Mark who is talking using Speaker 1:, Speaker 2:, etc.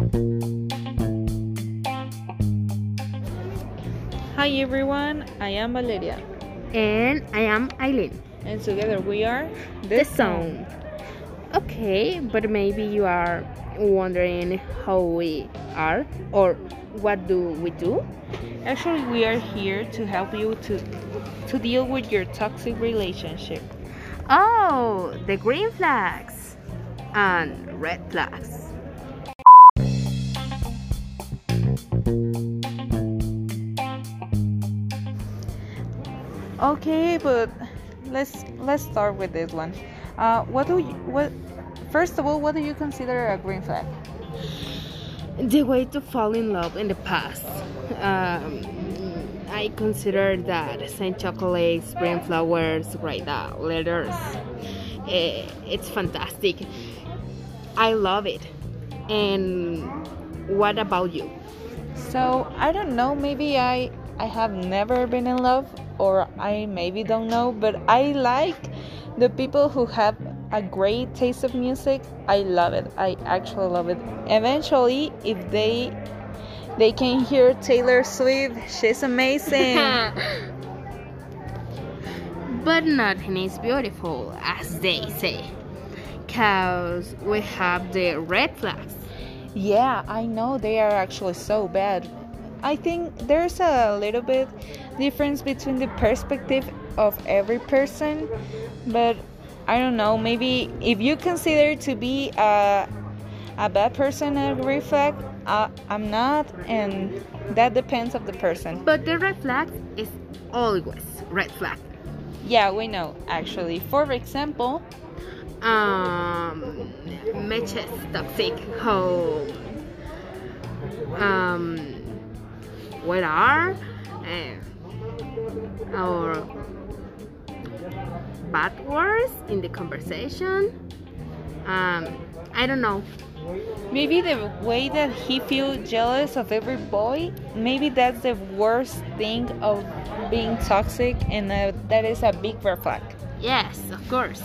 Speaker 1: Hi everyone, I am Valeria.
Speaker 2: And I am Aylin.
Speaker 1: And together we are
Speaker 2: The Zone. Okay, but maybe you are wondering how we are or what do we do?
Speaker 1: Actually, we are here to help you to to deal with your toxic relationship.
Speaker 2: Oh, the green flags and red flags.
Speaker 1: Okay, but let's let's start with this one. Uh, what do you what? First of all, what do you consider a green flag?
Speaker 2: The way to fall in love in the past. Um, I consider that Saint chocolates, green flowers, right now, letters. Eh, it's fantastic. I love it. And what about you?
Speaker 1: So I don't know. Maybe I I have never been in love, or I maybe don't know. But I like the people who have a great taste of music. I love it. I actually love it. Eventually, if they they can hear Taylor Swift, she's amazing.
Speaker 2: but nothing is beautiful, as they say. Because we have the red flags.
Speaker 1: Yeah, I know they are actually so bad. I think there's a little bit difference between the perspective of every person, but I don't know, maybe if you consider to be a, a bad person a red flag, uh, I'm not, and that depends of the person.
Speaker 2: But the red flag is always red flag.
Speaker 1: Yeah, we know actually. For example,
Speaker 2: um, matches toxic home. Um, what are uh, our bad words in the conversation? Um, I don't know.
Speaker 1: Maybe the way that he feels jealous of every boy, maybe that's the worst thing of being toxic, and uh, that is a big red flag.
Speaker 2: Yes, of course.